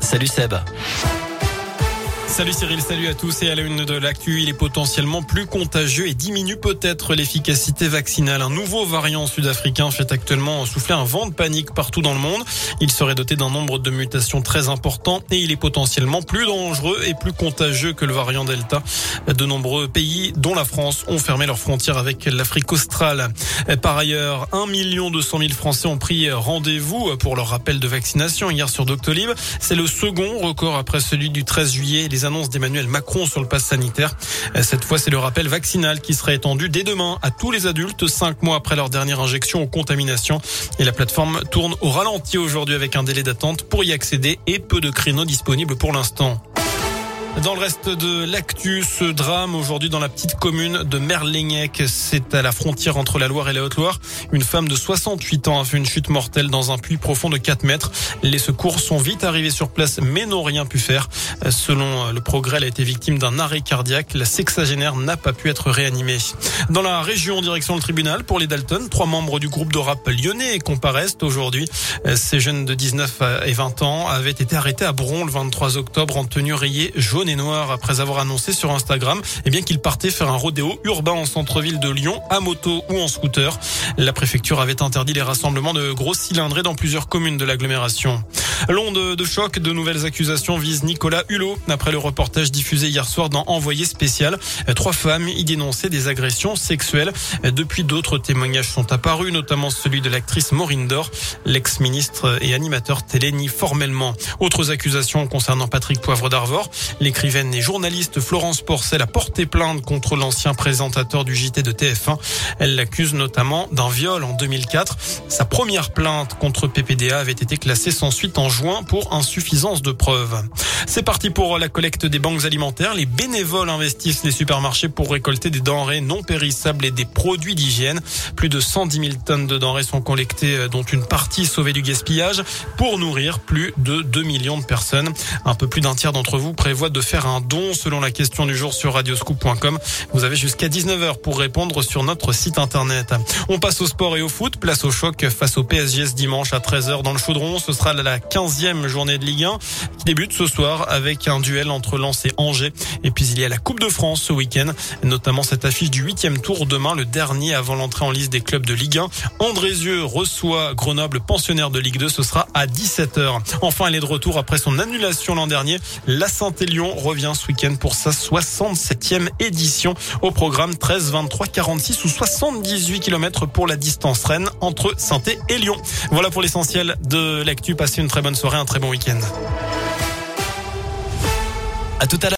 Salut Seb. Salut Cyril, salut à tous et à la une de l'actu, il est potentiellement plus contagieux et diminue peut-être l'efficacité vaccinale. Un nouveau variant sud-africain fait actuellement souffler un vent de panique partout dans le monde. Il serait doté d'un nombre de mutations très important et il est potentiellement plus dangereux et plus contagieux que le variant Delta. De nombreux pays, dont la France, ont fermé leurs frontières avec l'Afrique australe. Par ailleurs, 1 200 000 Français ont pris rendez-vous pour leur rappel de vaccination hier sur Doctolib. C'est le second record après celui du 13 juillet. Annonces d'Emmanuel Macron sur le pass sanitaire. Cette fois, c'est le rappel vaccinal qui sera étendu dès demain à tous les adultes, cinq mois après leur dernière injection ou contamination. Et la plateforme tourne au ralenti aujourd'hui avec un délai d'attente pour y accéder et peu de créneaux disponibles pour l'instant. Dans le reste de l'actu, ce drame aujourd'hui dans la petite commune de Merlignec, c'est à la frontière entre la Loire et la Haute-Loire. Une femme de 68 ans a fait une chute mortelle dans un puits profond de 4 mètres. Les secours sont vite arrivés sur place mais n'ont rien pu faire. Selon le progrès, elle a été victime d'un arrêt cardiaque. La sexagénaire n'a pas pu être réanimée. Dans la région, direction le tribunal pour les Dalton, trois membres du groupe de rap lyonnais comparaissent aujourd'hui. Ces jeunes de 19 et 20 ans avaient été arrêtés à Bron le 23 octobre en tenue rayée jaune et noir après avoir annoncé sur Instagram eh bien qu'il partait faire un rodéo urbain en centre-ville de Lyon à moto ou en scooter. La préfecture avait interdit les rassemblements de gros cylindrés dans plusieurs communes de l'agglomération. L'onde de choc, de nouvelles accusations visent Nicolas Hulot. Après le reportage diffusé hier soir dans Envoyé spécial, trois femmes y dénonçaient des agressions sexuelles. Depuis, d'autres témoignages sont apparus, notamment celui de l'actrice Maureen Dor. L'ex-ministre et animateur télé nie formellement. Autres accusations concernant Patrick Poivre d'Arvor. L'écrivaine et journaliste Florence Porcel a porté plainte contre l'ancien présentateur du JT de TF1. Elle l'accuse notamment d'un viol en 2004. Sa première plainte contre PPDA avait été classée sans suite en juin pour insuffisance de preuves. C'est parti pour la collecte des banques alimentaires. Les bénévoles investissent les supermarchés pour récolter des denrées non périssables et des produits d'hygiène. Plus de 110 000 tonnes de denrées sont collectées, dont une partie sauvée du gaspillage, pour nourrir plus de 2 millions de personnes. Un peu plus d'un tiers d'entre vous prévoit de faire un don selon la question du jour sur radioscoop.com. Vous avez jusqu'à 19h pour répondre sur notre site internet. On passe au sport et au foot. Place au choc face au PSG ce dimanche à 13h dans le Chaudron. Ce sera la 15e journée de Ligue 1 qui débute ce avec un duel entre Lens et Angers. Et puis il y a la Coupe de France ce week-end, notamment cette affiche du huitième tour demain, le dernier avant l'entrée en liste des clubs de Ligue 1. Andrézieux reçoit Grenoble, pensionnaire de Ligue 2. Ce sera à 17h. Enfin, elle est de retour après son annulation l'an dernier. La Saint-Élion revient ce week-end pour sa 67e édition au programme 13, 23, 46 ou 78 km pour la distance Rennes entre saint et. Voilà pour l'essentiel de l'actu. Passez une très bonne soirée, un très bon week-end. À tout à l'heure.